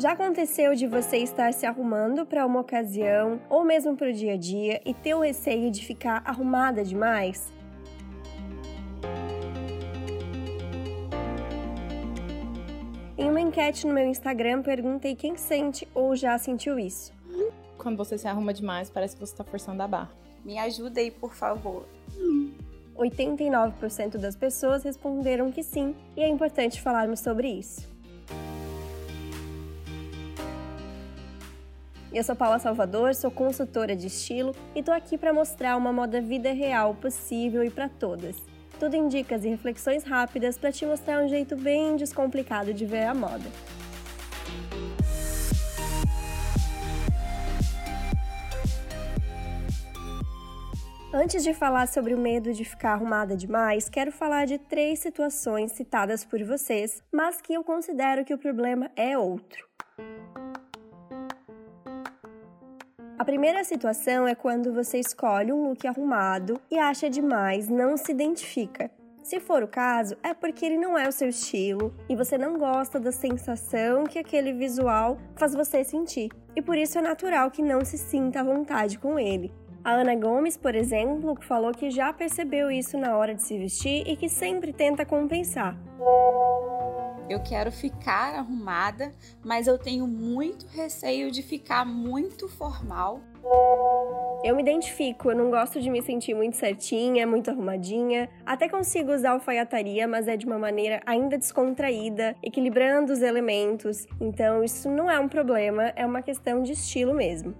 Já aconteceu de você estar se arrumando para uma ocasião ou mesmo para o dia a dia e ter o receio de ficar arrumada demais? Em uma enquete no meu Instagram, perguntei quem sente ou já sentiu isso. Quando você se arruma demais, parece que você está forçando a barra. Me ajuda aí, por favor. 89% das pessoas responderam que sim, e é importante falarmos sobre isso. Eu sou Paula Salvador, sou consultora de estilo e tô aqui para mostrar uma moda vida real possível e para todas. Tudo em dicas e reflexões rápidas para te mostrar um jeito bem descomplicado de ver a moda. Antes de falar sobre o medo de ficar arrumada demais, quero falar de três situações citadas por vocês, mas que eu considero que o problema é outro. A primeira situação é quando você escolhe um look arrumado e acha demais, não se identifica. Se for o caso, é porque ele não é o seu estilo e você não gosta da sensação que aquele visual faz você sentir. E por isso é natural que não se sinta à vontade com ele. A Ana Gomes, por exemplo, falou que já percebeu isso na hora de se vestir e que sempre tenta compensar. Eu quero ficar arrumada, mas eu tenho muito receio de ficar muito formal. Eu me identifico, eu não gosto de me sentir muito certinha, muito arrumadinha. Até consigo usar alfaiataria, mas é de uma maneira ainda descontraída, equilibrando os elementos. Então isso não é um problema, é uma questão de estilo mesmo.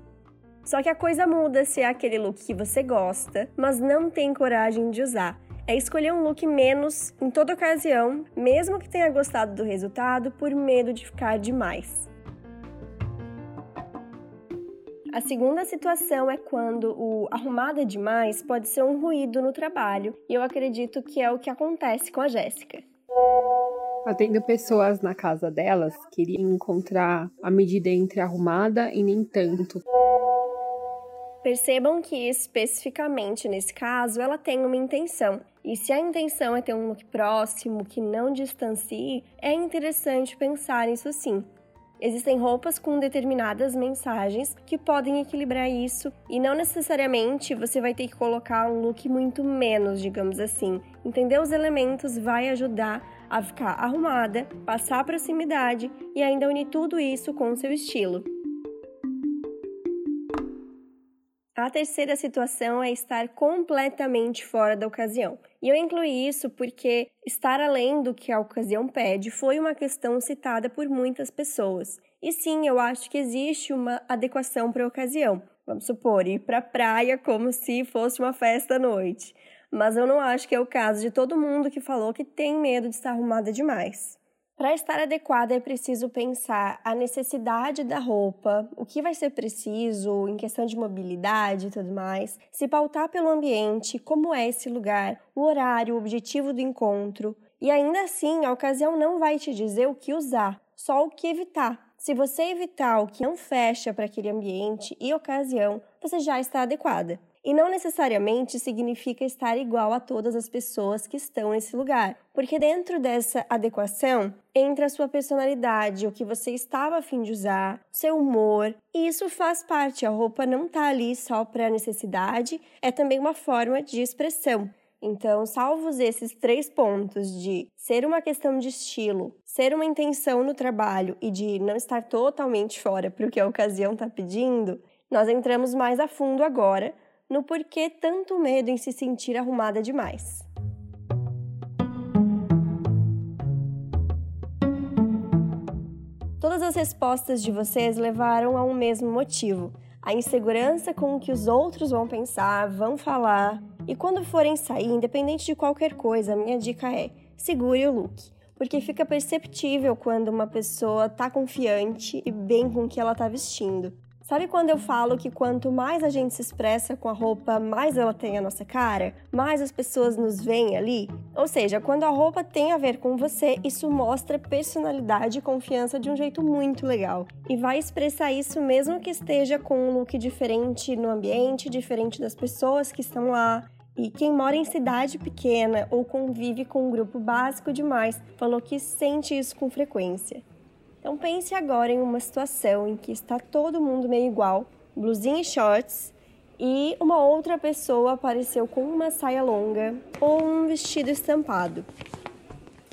Só que a coisa muda se é aquele look que você gosta, mas não tem coragem de usar é escolher um look menos em toda ocasião, mesmo que tenha gostado do resultado, por medo de ficar demais. A segunda situação é quando o arrumada demais pode ser um ruído no trabalho, e eu acredito que é o que acontece com a Jéssica. Atendo pessoas na casa delas, queria encontrar a medida entre arrumada e nem tanto. Percebam que especificamente nesse caso ela tem uma intenção. E se a intenção é ter um look próximo, que não distancie, é interessante pensar nisso sim. Existem roupas com determinadas mensagens que podem equilibrar isso e não necessariamente você vai ter que colocar um look muito menos, digamos assim. Entender os elementos vai ajudar a ficar arrumada, passar proximidade e ainda unir tudo isso com o seu estilo. A terceira situação é estar completamente fora da ocasião. E eu incluí isso porque estar além do que a ocasião pede foi uma questão citada por muitas pessoas. E sim, eu acho que existe uma adequação para a ocasião. Vamos supor, ir para a praia como se fosse uma festa à noite. Mas eu não acho que é o caso de todo mundo que falou que tem medo de estar arrumada demais. Para estar adequada, é preciso pensar a necessidade da roupa, o que vai ser preciso em questão de mobilidade e tudo mais, se pautar pelo ambiente, como é esse lugar, o horário, o objetivo do encontro. E ainda assim, a ocasião não vai te dizer o que usar, só o que evitar. Se você evitar o que não fecha para aquele ambiente e ocasião, você já está adequada. E não necessariamente significa estar igual a todas as pessoas que estão nesse lugar, porque dentro dessa adequação entra a sua personalidade, o que você estava a fim de usar, seu humor, e isso faz parte. A roupa não está ali só para necessidade, é também uma forma de expressão. Então, salvos esses três pontos de ser uma questão de estilo, ser uma intenção no trabalho e de não estar totalmente fora para o que a ocasião está pedindo, nós entramos mais a fundo agora no porquê tanto medo em se sentir arrumada demais. Todas as respostas de vocês levaram a um mesmo motivo: a insegurança com o que os outros vão pensar, vão falar. E quando forem sair, independente de qualquer coisa, a minha dica é: segure o look. Porque fica perceptível quando uma pessoa tá confiante e bem com o que ela tá vestindo. Sabe quando eu falo que quanto mais a gente se expressa com a roupa, mais ela tem a nossa cara? Mais as pessoas nos veem ali? Ou seja, quando a roupa tem a ver com você, isso mostra personalidade e confiança de um jeito muito legal. E vai expressar isso mesmo que esteja com um look diferente no ambiente, diferente das pessoas que estão lá. E quem mora em cidade pequena ou convive com um grupo básico demais falou que sente isso com frequência. Então pense agora em uma situação em que está todo mundo meio igual, blusinha e shorts, e uma outra pessoa apareceu com uma saia longa ou um vestido estampado.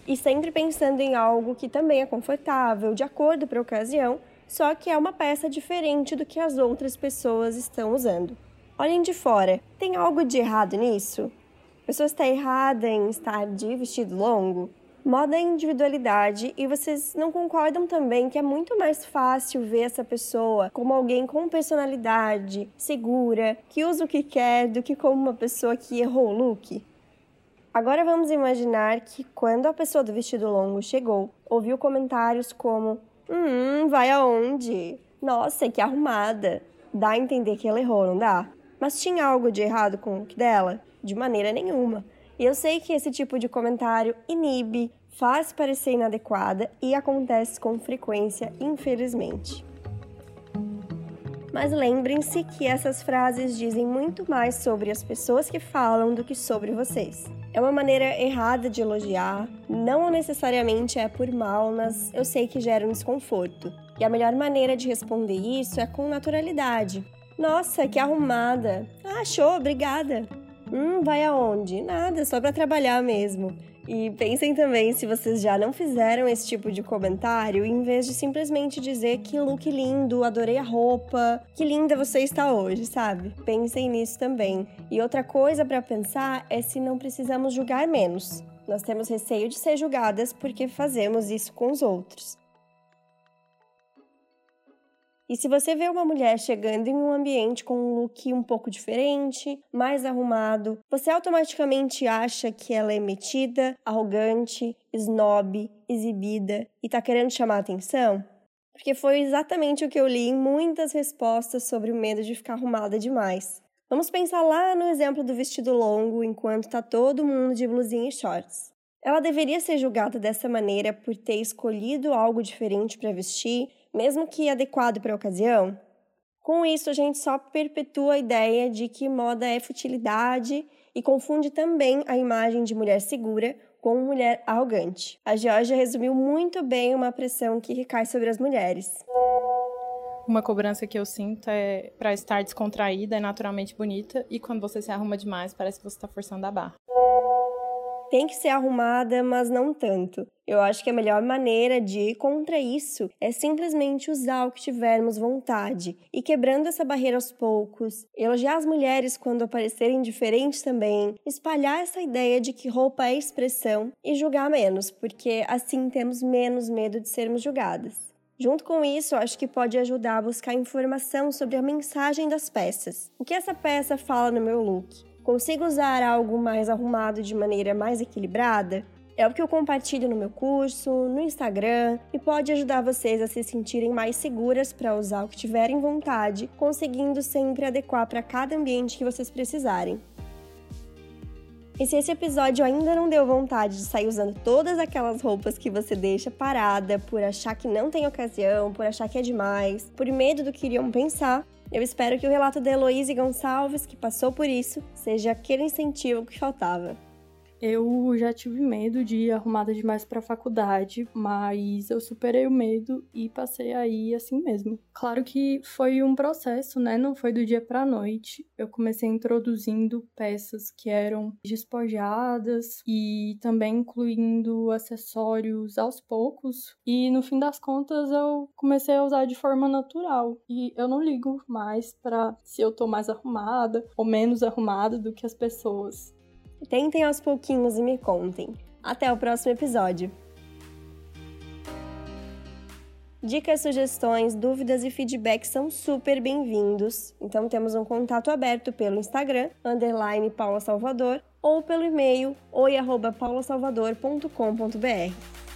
E sempre pensando em algo que também é confortável, de acordo para a ocasião, só que é uma peça diferente do que as outras pessoas estão usando. Olhem de fora, tem algo de errado nisso? A pessoa está errada em estar de vestido longo? Moda é individualidade e vocês não concordam também que é muito mais fácil ver essa pessoa como alguém com personalidade, segura, que usa o que quer, do que como uma pessoa que errou o look? Agora vamos imaginar que quando a pessoa do vestido longo chegou, ouviu comentários como: Hum, vai aonde? Nossa, que arrumada. Dá a entender que ela errou, não dá? Mas tinha algo de errado com o look dela? De maneira nenhuma. E eu sei que esse tipo de comentário inibe, faz parecer inadequada e acontece com frequência, infelizmente. Mas lembrem-se que essas frases dizem muito mais sobre as pessoas que falam do que sobre vocês. É uma maneira errada de elogiar, não necessariamente é por mal, mas eu sei que gera um desconforto. E a melhor maneira de responder isso é com naturalidade. Nossa, que arrumada! Ah, show, obrigada! Hum, vai aonde? Nada, só para trabalhar mesmo. E pensem também se vocês já não fizeram esse tipo de comentário, em vez de simplesmente dizer que look lindo, adorei a roupa, que linda você está hoje, sabe? Pensem nisso também. E outra coisa para pensar é se não precisamos julgar menos. Nós temos receio de ser julgadas porque fazemos isso com os outros. E se você vê uma mulher chegando em um ambiente com um look um pouco diferente, mais arrumado, você automaticamente acha que ela é metida, arrogante, snob, exibida e tá querendo chamar atenção? Porque foi exatamente o que eu li em muitas respostas sobre o medo de ficar arrumada demais. Vamos pensar lá no exemplo do vestido longo enquanto tá todo mundo de blusinha e shorts. Ela deveria ser julgada dessa maneira por ter escolhido algo diferente para vestir, mesmo que adequado para a ocasião? Com isso, a gente só perpetua a ideia de que moda é futilidade e confunde também a imagem de mulher segura com mulher arrogante. A Georgia resumiu muito bem uma pressão que recai sobre as mulheres. Uma cobrança que eu sinto é para estar descontraída, é naturalmente bonita, e quando você se arruma demais, parece que você está forçando a barra tem que ser arrumada, mas não tanto. Eu acho que a melhor maneira de ir contra isso é simplesmente usar o que tivermos vontade e quebrando essa barreira aos poucos, elogiar as mulheres quando aparecerem diferentes também, espalhar essa ideia de que roupa é expressão e julgar menos, porque assim temos menos medo de sermos julgadas. Junto com isso, acho que pode ajudar a buscar informação sobre a mensagem das peças. O que essa peça fala no meu look? Consigo usar algo mais arrumado de maneira mais equilibrada? É o que eu compartilho no meu curso, no Instagram e pode ajudar vocês a se sentirem mais seguras para usar o que tiverem vontade, conseguindo sempre adequar para cada ambiente que vocês precisarem. E se esse episódio ainda não deu vontade de sair usando todas aquelas roupas que você deixa parada por achar que não tem ocasião, por achar que é demais, por medo do que iriam pensar, eu espero que o relato da Heloísa Gonçalves, que passou por isso, seja aquele incentivo que faltava. Eu já tive medo de ir arrumada demais para a faculdade, mas eu superei o medo e passei aí assim mesmo. Claro que foi um processo, né? Não foi do dia para noite. Eu comecei introduzindo peças que eram despojadas e também incluindo acessórios aos poucos. E no fim das contas eu comecei a usar de forma natural. E eu não ligo mais para se eu tô mais arrumada ou menos arrumada do que as pessoas. Tentem aos pouquinhos e me contem. Até o próximo episódio. Dicas, sugestões, dúvidas e feedbacks são super bem-vindos. Então temos um contato aberto pelo Instagram, underline Paula Salvador, ou pelo e-mail oi.paulasalvador.com.br.